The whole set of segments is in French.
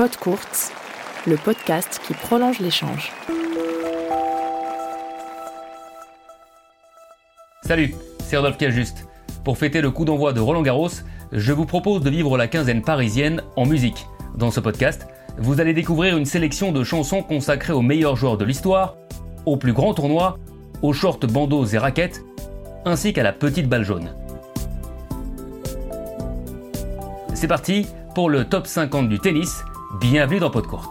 Pod Courts, le podcast qui prolonge l'échange. Salut, c'est Rodolphe Cajuste. Pour fêter le coup d'envoi de Roland Garros, je vous propose de vivre la quinzaine parisienne en musique. Dans ce podcast, vous allez découvrir une sélection de chansons consacrées aux meilleurs joueurs de l'histoire, aux plus grands tournois, aux shorts bandeaux et raquettes, ainsi qu'à la petite balle jaune. C'est parti pour le top 50 du tennis. Bienvenue dans Podcourt.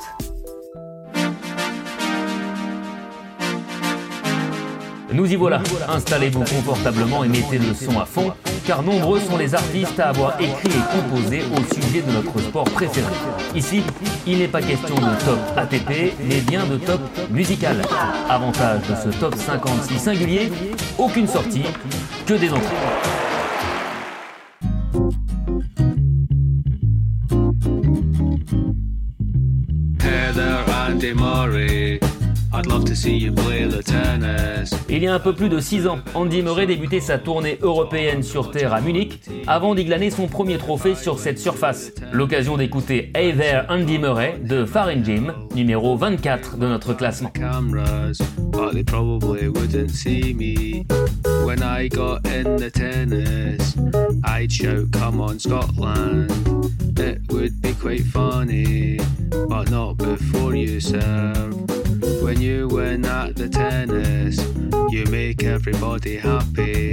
Nous y voilà, installez-vous confortablement et mettez le son à fond, car nombreux sont les artistes à avoir écrit et composé au sujet de notre sport préféré. Ici, il n'est pas question de top ATP, mais bien de top musical. Avantage de ce top 56 singulier, aucune sortie, que des entrées. Il y a un peu plus de 6 ans, Andy Murray débutait sa tournée européenne sur terre à Munich avant d'y glaner son premier trophée sur cette surface. L'occasion d'écouter Hey There Andy Murray de Farin Jim, numéro 24 de notre classement. When I got in the tennis, I'd shout, Come on, Scotland. It would be quite funny, but not before you serve. When you win at the tennis, you make everybody happy.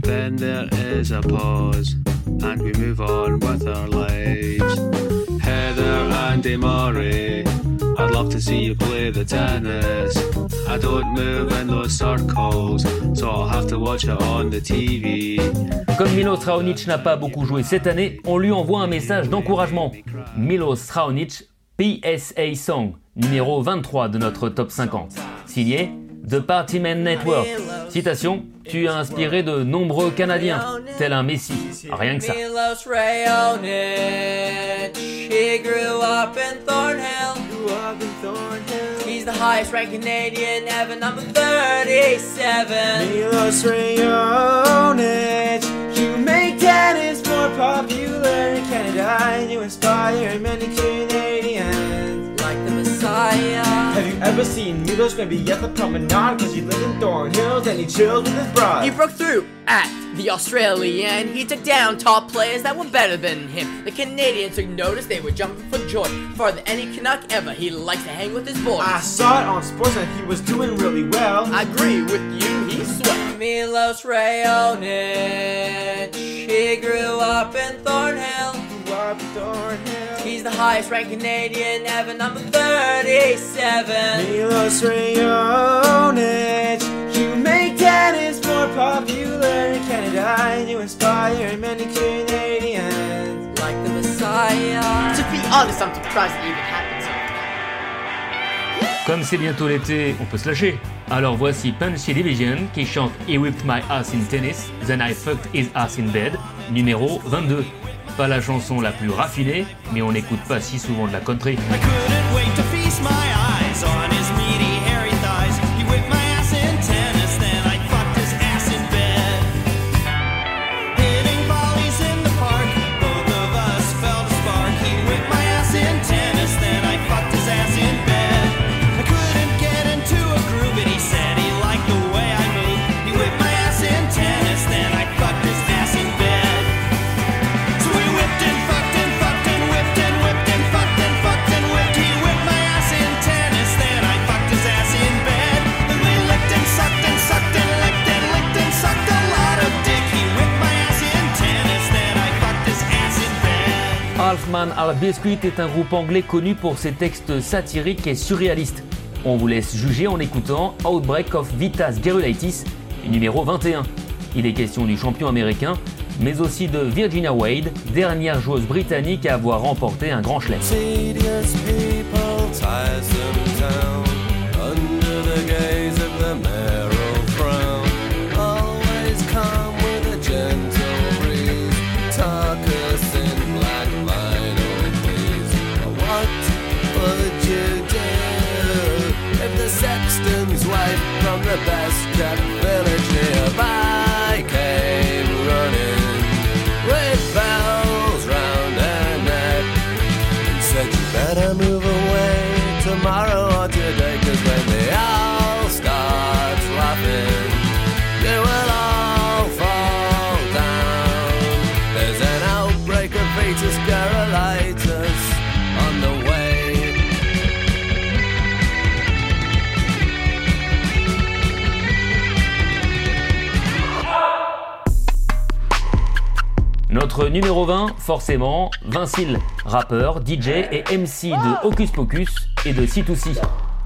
Then there is a pause, and we move on with our lives. Heather Andy Murray, I'd love to see you play the tennis. I don't move in those circles, so I'll have to watch it on the TV. Comme Milos Raonic n'a pas beaucoup joué cette année, on lui envoie un message d'encouragement. Milos Raonic, PSA Song, numéro 23 de notre top 50. Signé The Partyman Network. Citation Tu as inspiré de nombreux Canadiens, tel un Messi. Rien que ça. He's the highest ranked Canadian ever, number 37. Milos Raonic, you make tennis more popular in Canada, and you inspire many Canadians. Have you ever seen Milos maybe at the promenade? Cause he lives in Thornhills and he chills with his bride. He broke through at the Australian. He took down top players that were better than him. The Canadians took notice, they were jumping for joy. Farther than any Canuck ever, he likes to hang with his boys. I saw it on sports and he was doing really well. I agree with you, he sweat. Milos Raonic, he grew up in Thornhill. He's the highest ranked Canadian ever, number 37. Milos Raonic, you make tennis more popular in Canada, and you inspire many Canadians like the Messiah. To be honest, I'm surprised it even happened so. Comme c'est bientôt l'été, on peut se lâcher. Alors voici Punchy Division qui chante He whipped my ass in tennis, then I fucked his ass in bed, numéro 22. Pas la chanson la plus raffinée, mais on n'écoute pas si souvent de la country. Halfman Half Biscuit est un groupe anglais connu pour ses textes satiriques et surréalistes. On vous laisse juger en écoutant Outbreak of Vitas Gerulaitis, numéro 21. Il est question du champion américain, mais aussi de Virginia Wade, dernière joueuse britannique à avoir remporté un grand chelem. 20, forcément, Vincile, rappeur, DJ et MC de Hocus Pocus et de C2C.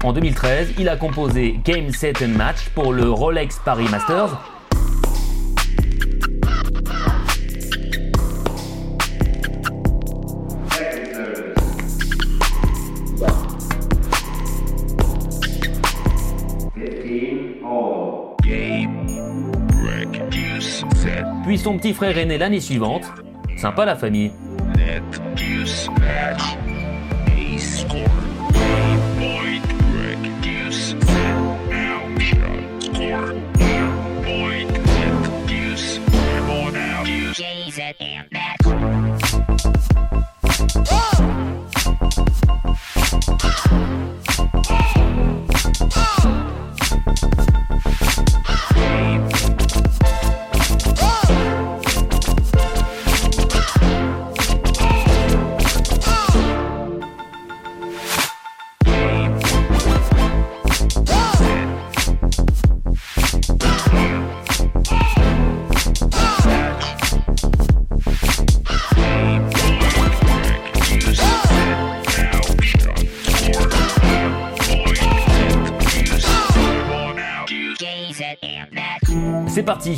En 2013, il a composé Game Set and Match pour le Rolex Paris Masters. Puis son petit frère est né l'année suivante. Sympa la famille.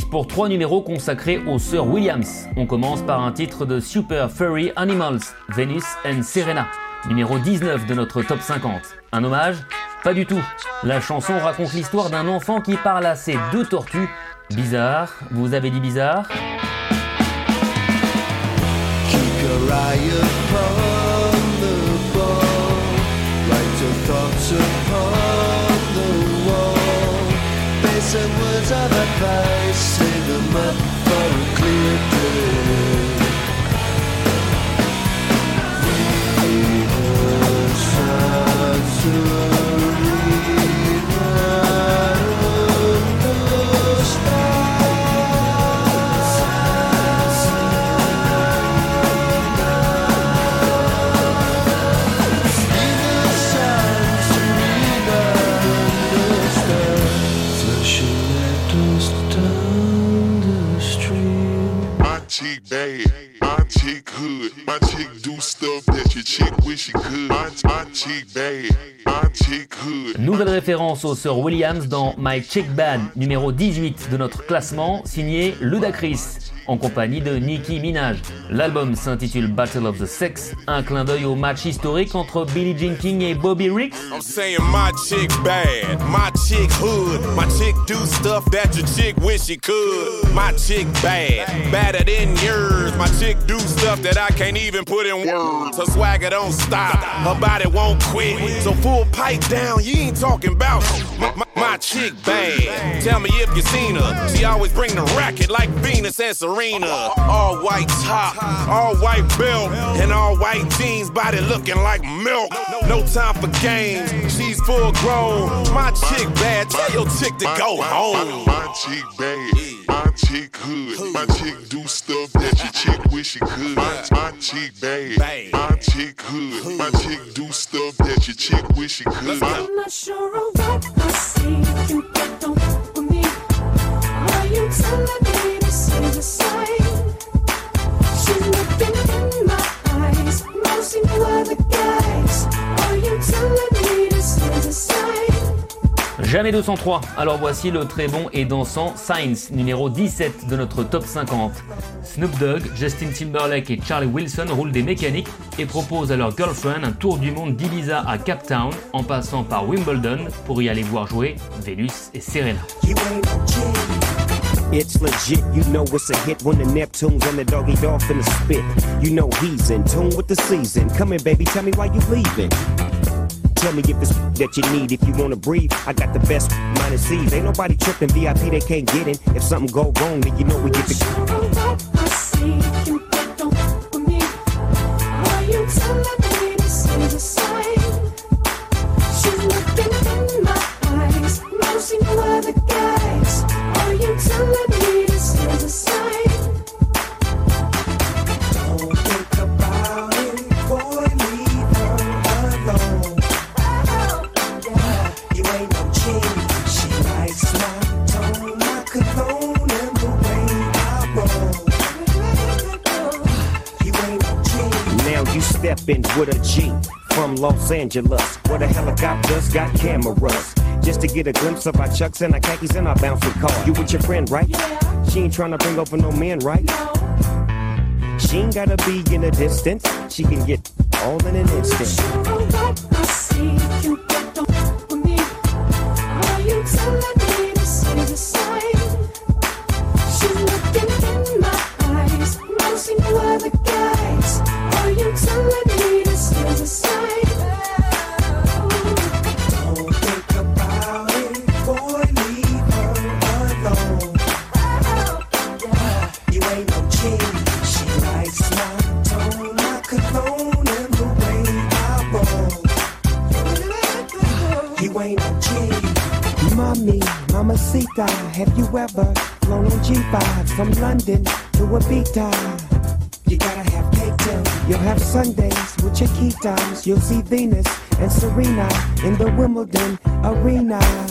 Pour trois numéros consacrés aux sœurs Williams. On commence par un titre de Super Furry Animals, Venus and Serena, numéro 19 de notre top 50. Un hommage Pas du tout. La chanson raconte l'histoire d'un enfant qui parle à ses deux tortues. Bizarre, vous avez dit bizarre? Words of advice, say them up for a clear day. My Nouvelle référence aux sœurs Williams dans My Chick Bad, numéro 18 de notre classement, signé Ludacris, en compagnie de Nicki Minaj. L'album s'intitule Battle of the Sex, un clin d'œil au match historique entre Billie Jean King et Bobby Riggs. I'm saying my chick bad, my chick hood, my chick do stuff that your chick wish she could. My chick bad, badder than yours. My chick do stuff that I can't even put in words. Her swagger don't stop, her body won't quit. So full pipe down, you ain't talking about my, my, my chick bad. Tell me if you seen her. She always bring the racket like Venus and Serena. All white top, all white belt, and all white jeans, body looking like milk. No time for games, she's full grown. My chick bad, tell your chick to go home. my chick bad, my chick hood, my chick do stuff that your chick wish she could. My, my chick bad, my chick hood, my chick do stuff that your chick wish she could. I'm not sure of what I see. You get don't Jamais 203. Alors voici le très bon et dansant Science, numéro 17 de notre top 50. Snoop Dogg, Justin Timberlake et Charlie Wilson roulent des mécaniques et proposent à leur girlfriend un tour du monde d'Ibiza à Cape Town en passant par Wimbledon pour y aller voir jouer Venus et Serena. It's legit, you know it's a hit when the Neptune's and the doggy in the spit. You know he's in tune with the season. Come in, baby, tell me why you leaving. Tell me if it's that you need, if you wanna breathe. I got the best minus C's. Ain't nobody tripping VIP, they can't get in. If something go wrong, then you know we get the. You in with a G from Los Angeles, where the helicopters got cameras. Just to get a glimpse of our chucks and our khakis and our bouncing car. You with your friend, right? Yeah. She ain't trying to bring over no men, right? No. She ain't gotta be in the distance. She can get all in an instant. Don't Have you ever flown on G5 from London to Ibiza? You gotta have cake too. You'll have Sundays with your key times. You'll see Venus and Serena in the Wimbledon arena.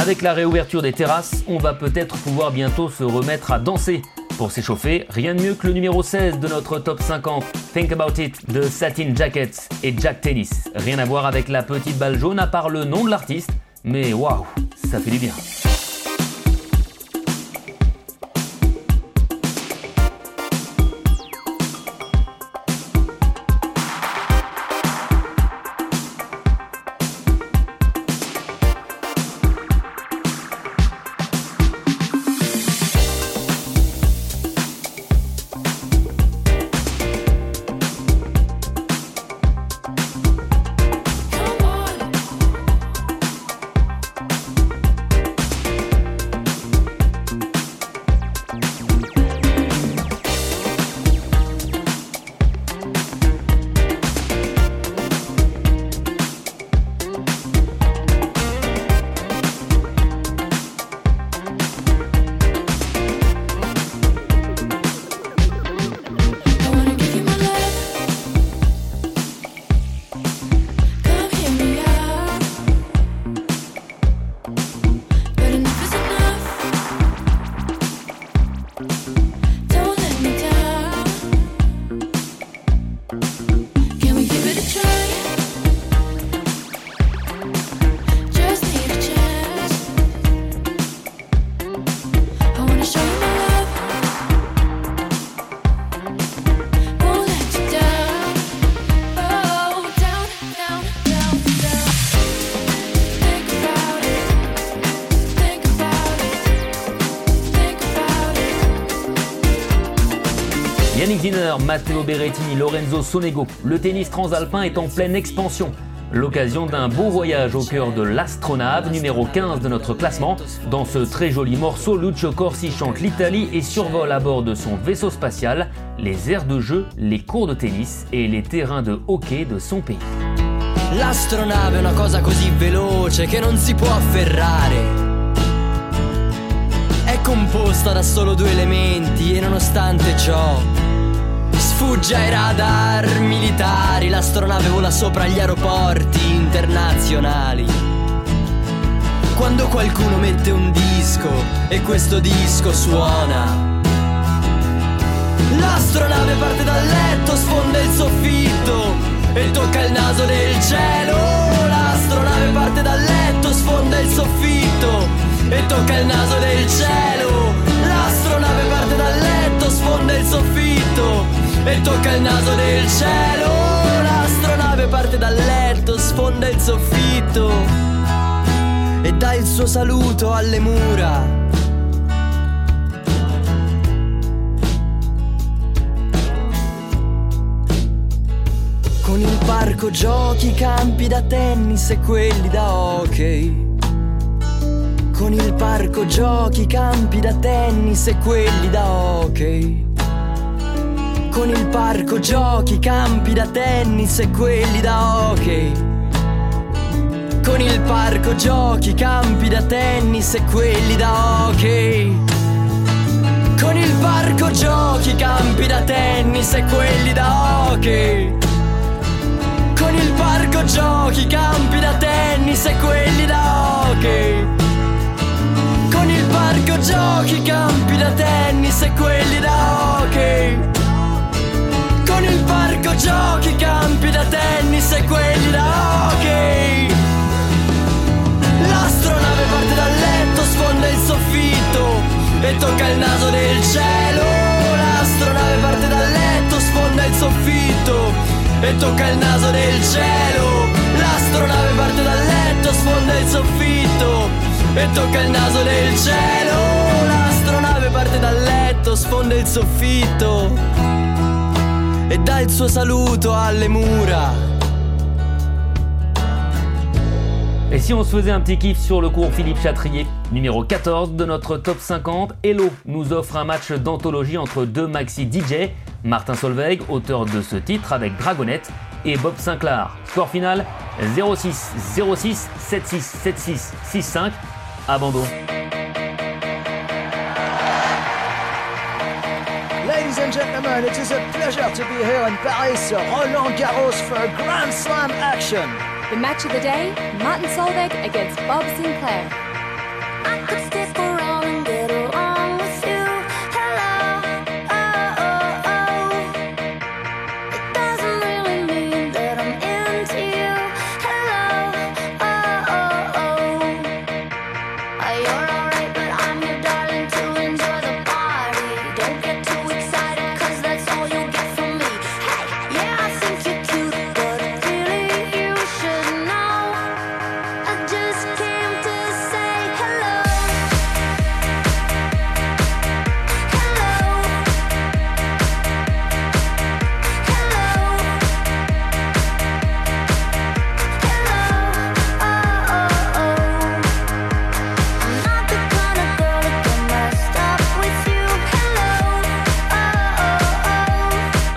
Avec la réouverture des terrasses, on va peut-être pouvoir bientôt se remettre à danser. Pour s'échauffer, rien de mieux que le numéro 16 de notre top 50, Think About It de Satin Jackets et Jack Tennis. Rien à voir avec la petite balle jaune à part le nom de l'artiste, mais waouh, ça fait du bien. Matteo Berrettini, Lorenzo Sonego, le tennis transalpin est en pleine expansion. L'occasion d'un beau voyage au cœur de l'astronave, numéro 15 de notre classement. Dans ce très joli morceau, Lucio Corsi chante l'Italie et survole à bord de son vaisseau spatial les aires de jeu, les cours de tennis et les terrains de hockey de son pays. L'astronave è cosa così veloce che non si può afferrare. Solo e nonostante sfugge ai radar militari. L'astronave vola sopra gli aeroporti internazionali. Quando qualcuno mette un disco e questo disco suona. L'astronave parte dal letto, sfonda il soffitto e tocca il naso del cielo. L'astronave parte dal letto, sfonda il soffitto e tocca il naso del cielo. L'astronave parte dal letto, sfonda il soffitto e tocca il naso del cielo. L'astronave parte dal letto, sfonda il soffitto e dà il suo saluto alle mura. Con il parco giochi campi da tennis e quelli da hockey. Con il parco giochi campi da tennis e quelli da hockey. Con il parco giochi campi da tennis e quelli da hockey. Con il parco giochi campi da tennis e quelli da hockey. Con il parco giochi, campi da tennis e quelli da hockey. Con il parco giochi, campi da tennis e quelli da hockey. Con il parco giochi, campi da tennis e quelli da hockey. Parco giochi, campi da tennis e quelli da hockey. L'astronave parte dal letto, sfonda il soffitto e tocca il naso del cielo. L'astronave parte dal letto, sfonda il soffitto e tocca il naso del cielo. L'astronave parte dal letto, sfonda il soffitto e tocca il naso del cielo. L'astronave parte dal letto, sfonda il soffitto e dà il suo saluto. Et si on se faisait un petit kiff sur le cours Philippe Chatrier, numéro 14 de notre top 50, Hello nous offre un match d'anthologie entre deux maxi DJ, Martin Solveig, auteur de ce titre avec Dragonette, et Bob Sinclair. Score final 06 06 76 76 65. Abandon. And gentlemen, it is a pleasure to be here in Paris, Roland Garros for a Grand Slam action. The match of the day, Martin Solveig against Bob Sinclair.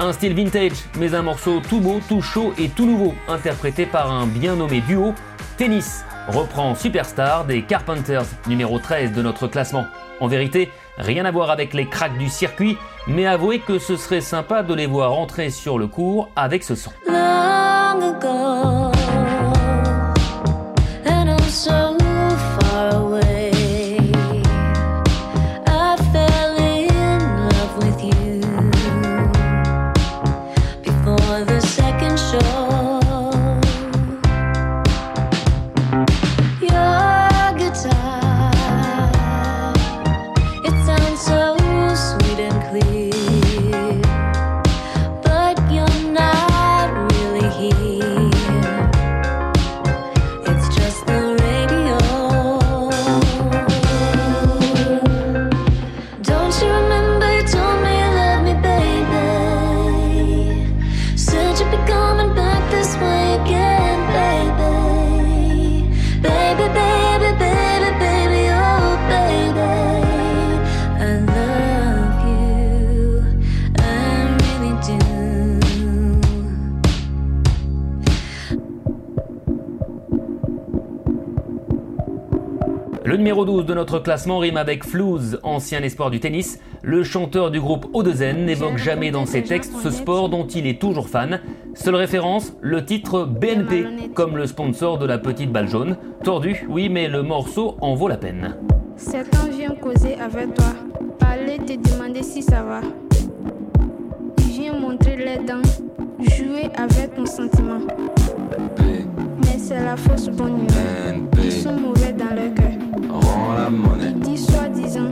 Un style vintage, mais un morceau tout beau, tout chaud et tout nouveau, interprété par un bien nommé duo, Tennis, reprend Superstar des Carpenters, numéro 13 de notre classement. En vérité, rien à voir avec les cracks du circuit, mais avouez que ce serait sympa de les voir entrer sur le cours avec ce son. Numéro 12 de notre classement rime avec Flouze, ancien espoir du tennis. Le chanteur du groupe Odezen n'évoque jamais dans ses textes ce sport dont il est toujours fan. Seule référence, le titre BNP, comme le sponsor de la petite balle jaune. Tordu, oui, mais le morceau en vaut la peine. Je viens causer avec toi, parler, te demander si ça va. Viens montrer les dents, jouer avec ton sentiment. Mais c'est la fausse bonne humeur. Ils sont mauvais dans leur cœur. Rends la monnaie, disent soi-disant,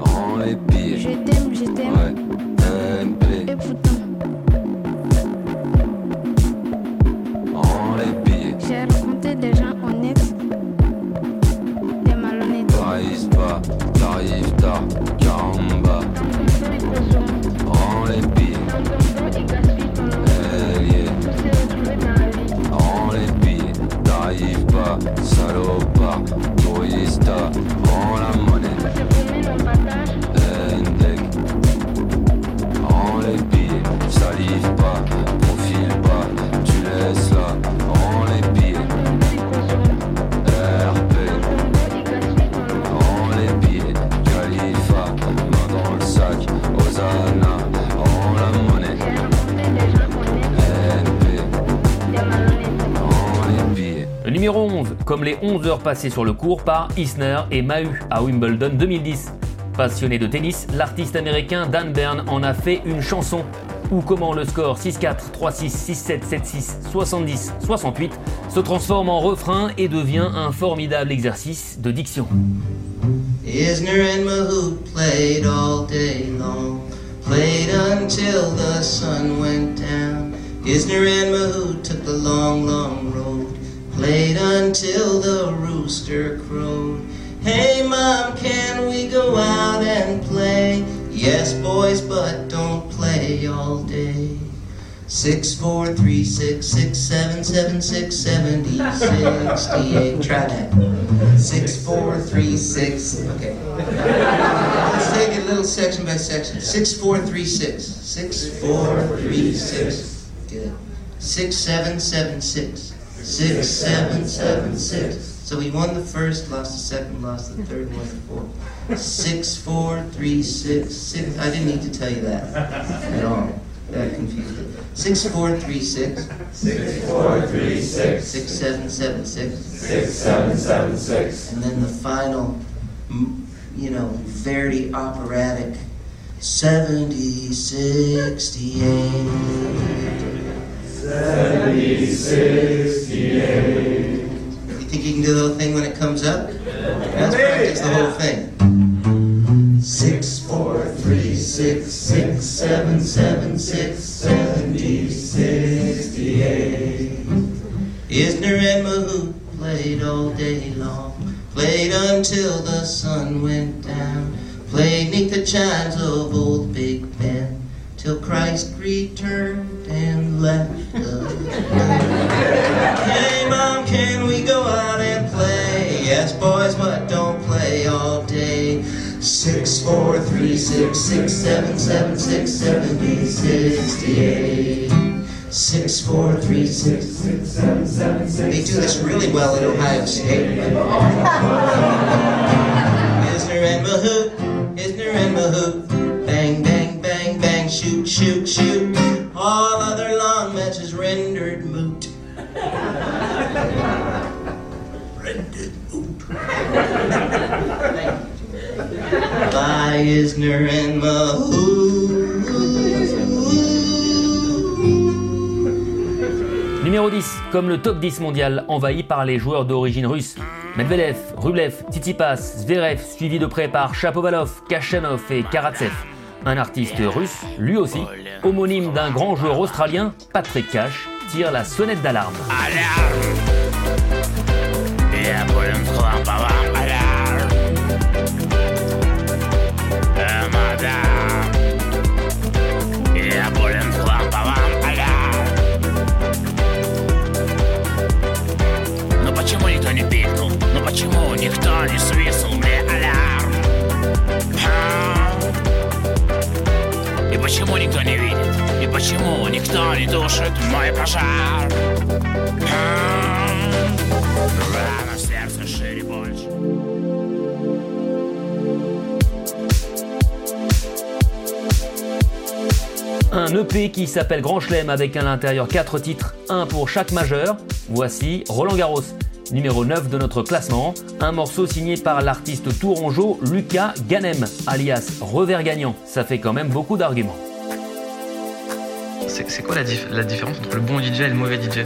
rends les billets. je t'aime, je t'aime. Ouais, BNP, Et pourtant, rends les billets. j'ai rencontré des gens honnêtes, des malhonnêtes. T'arrives pas, t'arrives tard, caramba. Rends les billets. Eh. Rends les billets, t'arrives pas, salopard, tourista. Rends comme les 11 heures passées sur le cours par Isner et Mahu à Wimbledon 2010. Passionné de tennis, l'artiste américain Dan Byrne en a fait une chanson. Ou comment le score 6-4, 3-6, 6-7, 7-6, 70, 68 se transforme en refrain et devient un formidable exercice de diction. Isner and Mahout played all day long, played until the sun went down. Isner and Mahout took the long, long road, played until the rooster crowed. Hey mom, can we go out and play? Yes, boys, but don't play all day. Six, four, three, six, six, seven, seven, six, seventy, sixty-eight. Try that. Six, four, three, six. Okay. Let's take it little section by section. Six, four, three, six. Six, four, three, six. Good. Six, seven, seven, six. Six, seven, seven, six. So we won the first, lost the second, lost the third, won the fourth. Six, four, three, six, six. I didn't need to tell you that at all. That confused it. Six, four, three, six. Six, four, three, six. Six, seven, seven, six. Six, seven, seven, six. And then the final, you know, very operatic. 70, 68. 70, 68. You think you can do the whole thing when it comes up? Let's practice the whole thing. Six, four, three, six, six, seven, seven, six, seventy, sixty-eight. Isner and Mahout played all day long, played until the sun went down, played neath the chimes of old Big Ben, till Christ returned and left us. Hey, Mom, can we go out and play? Yes, boys, but don't play all day. Six, four, three, six, six, seven, seven, six, seventy, sixty-eight. Six, four, three, six, six, seven, seven, six. They do this really well at Ohio State. Isner and Mahout, shoot, shoot. All other long matches rendered moot. rendered moot. By Isner and Mahout. Numéro 10, comme le top 10 mondial envahi par les joueurs d'origine russe. Medvedev, Rublev, Tsitsipas, Zverev, suivi de près par Shapovalov, Kachanov et Karatsev. Un artiste russe, lui aussi, homonyme d'un grand joueur australien, Patrick Cash, tire la sonnette d'alarme. почему никто не видит? И почему никто не тушит мой пожар? А? Рана в сердце шире больше Un EP qui s'appelle Grand Chelem avec à l'intérieur 4 titres, un pour chaque majeur. Voici Roland Garros, numéro 9 de notre classement. Un morceau signé par l'artiste tourangeau Lucas Ganem, alias Revers Gagnant. Ça fait quand même beaucoup d'arguments. C'est quoi la, dif- la différence entre le bon DJ et le mauvais DJ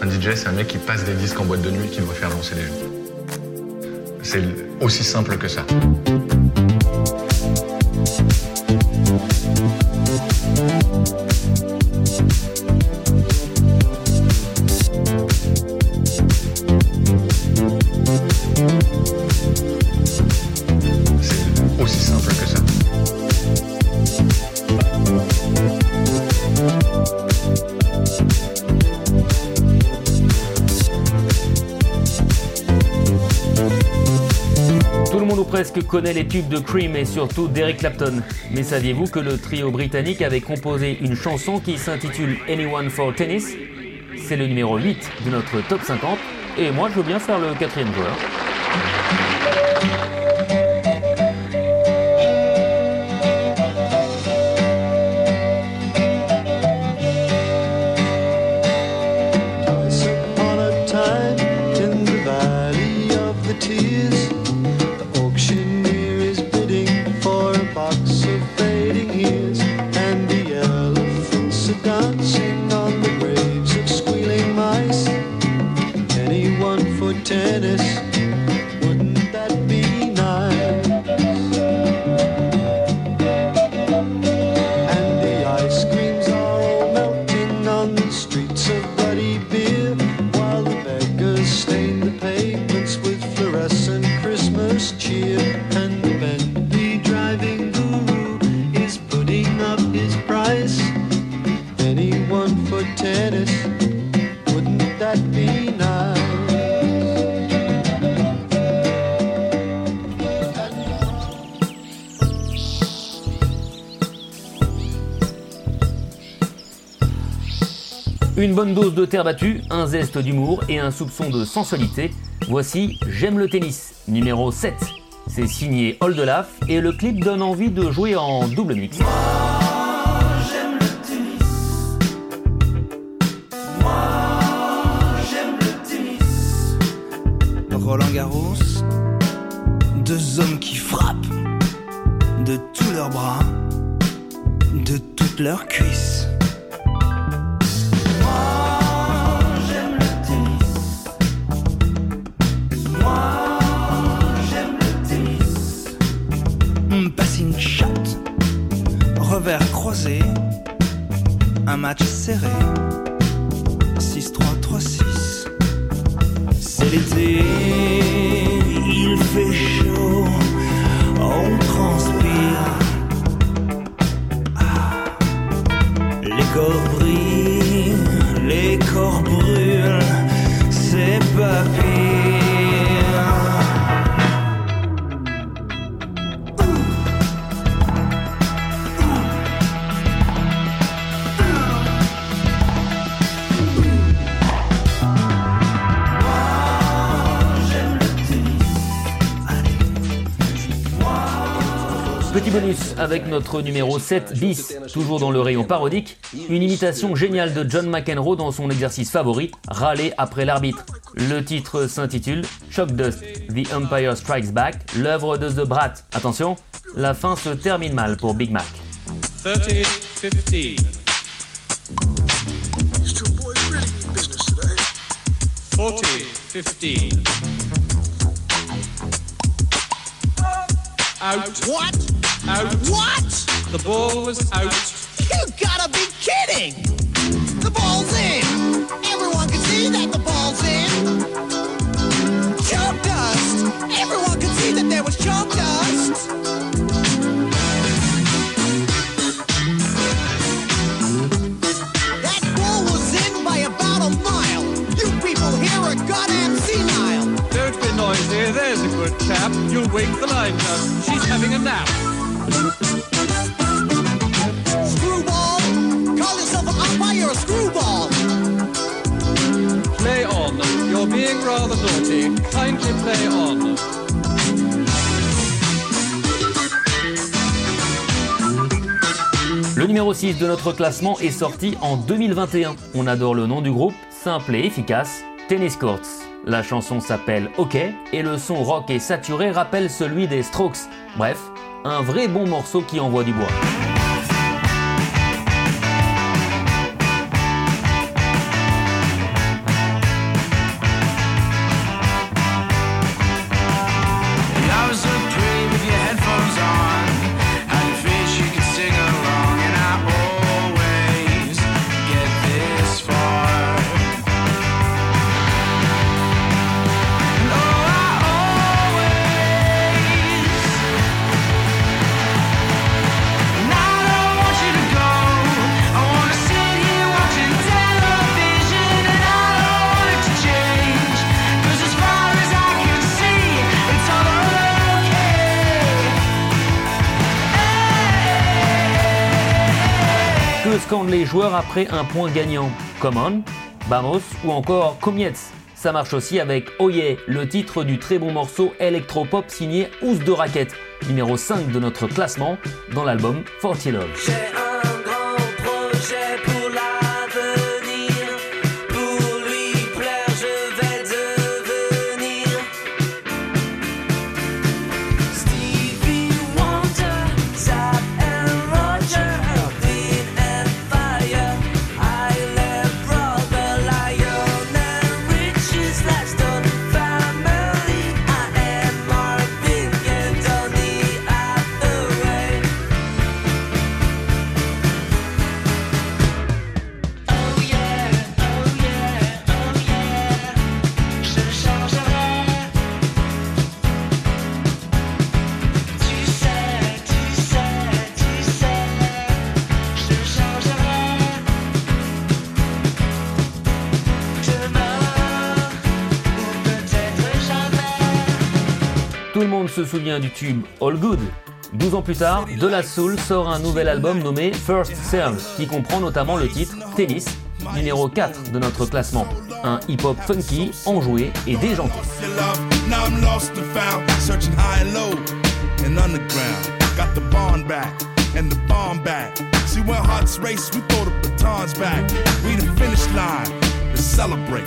Un DJ, c'est un mec qui passe des disques en boîte de nuit qui doit faire danser les gens. C'est aussi simple que ça. Presque connaît les tubes de Cream et surtout d'Eric Clapton. Mais saviez-vous que le trio britannique avait composé une chanson qui s'intitule Anyone for Tennis? C'est le numéro 8 de notre top 50 et moi je veux bien faire le quatrième joueur. Une bonne dose de terre battue, un zeste d'humour et un soupçon de sensualité. Voici J'aime le tennis, numéro 7. C'est signé Oldelaf et le clip donne envie de jouer en double mix. Un match serré, 6-3, 3-6. C'est l'été, avec notre numéro 7 bis, toujours dans le rayon parodique, une imitation géniale de John McEnroe dans son exercice favori, râler après l'arbitre. Le titre s'intitule Shock Dust, The Empire Strikes Back, l'œuvre de The Brat. Attention, la fin se termine mal pour Big Mac. 30 15. 40 15. Out. What? Out. What? The ball was out. You gotta be kidding! The ball's in! Everyone can see that the ball's in! Chalk dust! Everyone can see that there was chalk dust! That ball was in by about a mile! You people here are goddamn senile! Don't be noisy, there's a good chap. You'll wake the line judge. She's having a nap. Le numéro 6 de notre classement est sorti en 2021. On adore le nom du groupe, simple et efficace, Tennis Courts. La chanson s'appelle OK et le son rock et saturé rappelle celui des Strokes. Bref, un vrai bon morceau qui envoie du bois. Après un point gagnant Come on, ou encore Comiettes Ça marche aussi avec Oye, le titre du très bon morceau électropop signé Ous de Raquette, numéro 5 de notre classement dans l'album 40 Love. Se souvient du tube All Good. 12 ans plus tard, De La Soul sort un nouvel album nommé First Serve, qui comprend notamment le titre Tennis, numéro 4 de notre classement. Un hip-hop funky, enjoué et déjanté. and celebrate.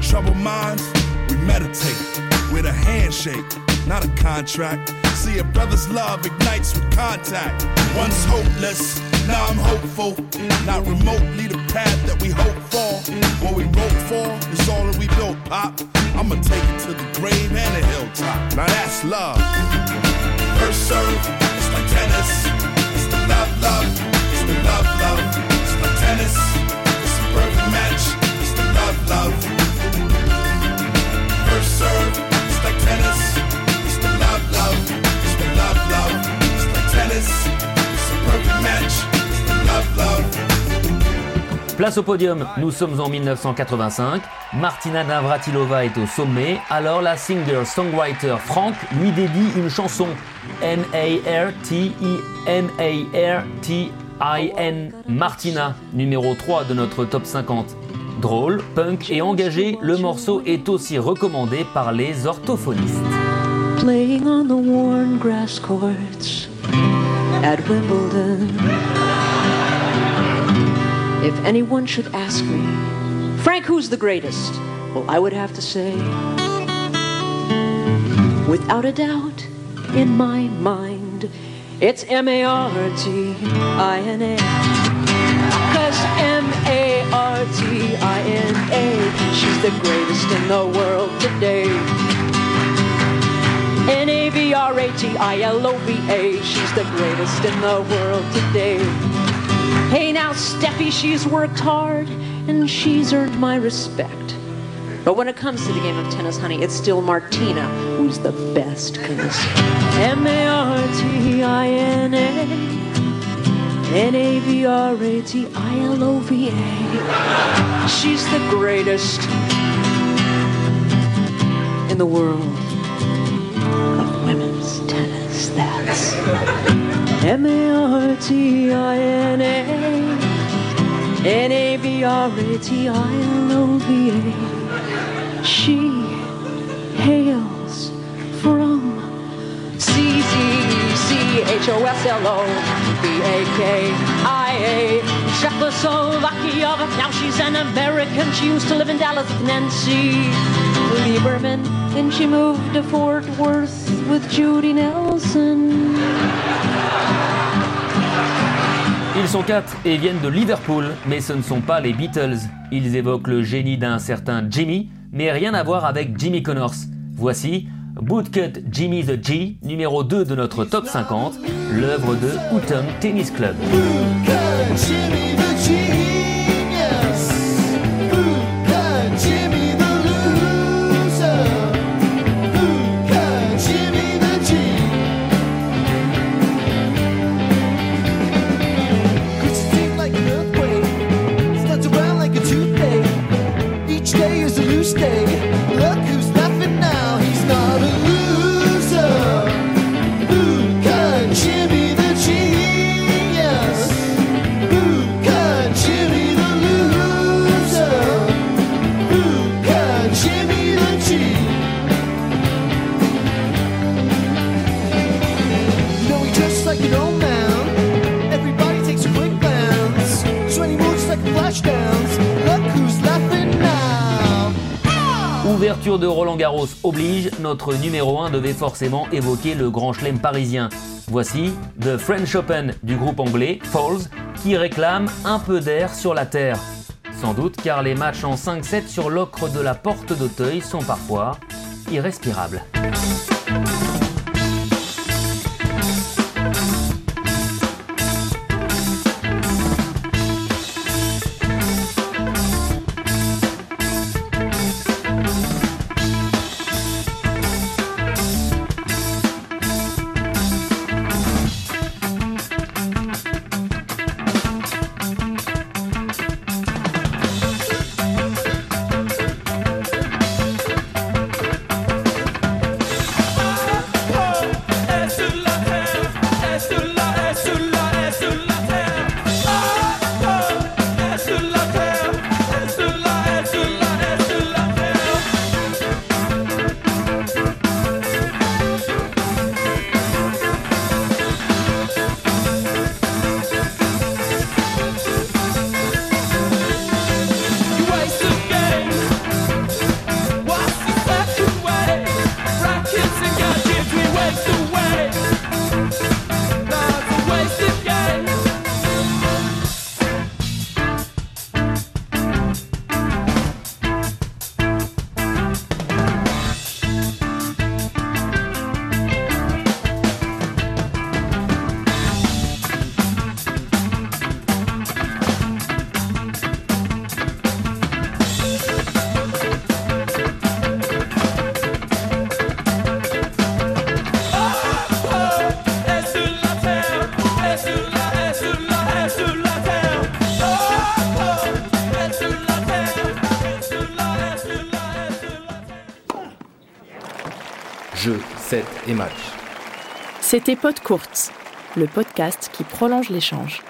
Troubled minds, we meditate with a handshake, not a contract. See a brother's love ignites with contact. Once hopeless, now I'm hopeful. Not remotely the path that we hope for. What we wrote for is all that we built, Pop. I'ma take it to the grave and the hilltop. Now that's love. First serve, it's like tennis. It's the love, love. It's the love, love. It's like tennis. It's a perfect match. It's the love, love. First serve, it's like tennis. Place au podium, nous sommes en 1985. Martina Navratilova est au sommet, alors la singer-songwriter Frank lui dédie une chanson M-A-R-T-I-N-A-R-T-I-N Martina, numéro 3 de notre top 50. Drôle, punk et engagé, le morceau est aussi recommandé par les orthophonistes. Playing on the worn grass courts at Wimbledon. If anyone should ask me, Frank, who's the greatest? Well, I would have to say, without a doubt, in my mind, it's M A R T I N A. Cause M A R T I N A, she's the greatest in the world today. N A V R A T I L O V A. She's the greatest in the world today. Hey now, Steffi, she's worked hard and she's earned my respect. But when it comes to the game of tennis, honey, it's still Martina who's the best. Cause M A R T I N A. N A V R A T I L O V A. She's the greatest in the world That's M A R T I N A N A V R A T I L O V A. She hails from C Z C H O S L O V A K I A Czechoslovakia, but now she's an American. She used to live in Dallas with Nancy Lieberman, and she moved to Fort Worth with Judy Nelson. Ils sont quatre et viennent de Liverpool, mais ce ne sont pas les Beatles. Ils évoquent le génie d'un certain Jimmy, mais rien à voir avec Jimmy Connors. Voici Bootcut Jimmy the G, numéro 2 de notre top 50, l'œuvre de Houghton Tennis Club. Jimmy the genius. Ouverture de Roland Garros oblige, notre numéro 1 devait forcément évoquer le grand chelem parisien. Voici The French Open du groupe anglais Falls qui réclame un peu d'air sur la terre. Sans doute car les matchs en 5-7 sur l'ocre de la porte d'Auteuil sont parfois irrespirables. C'était Pod Courts, le podcast qui prolonge l'échange.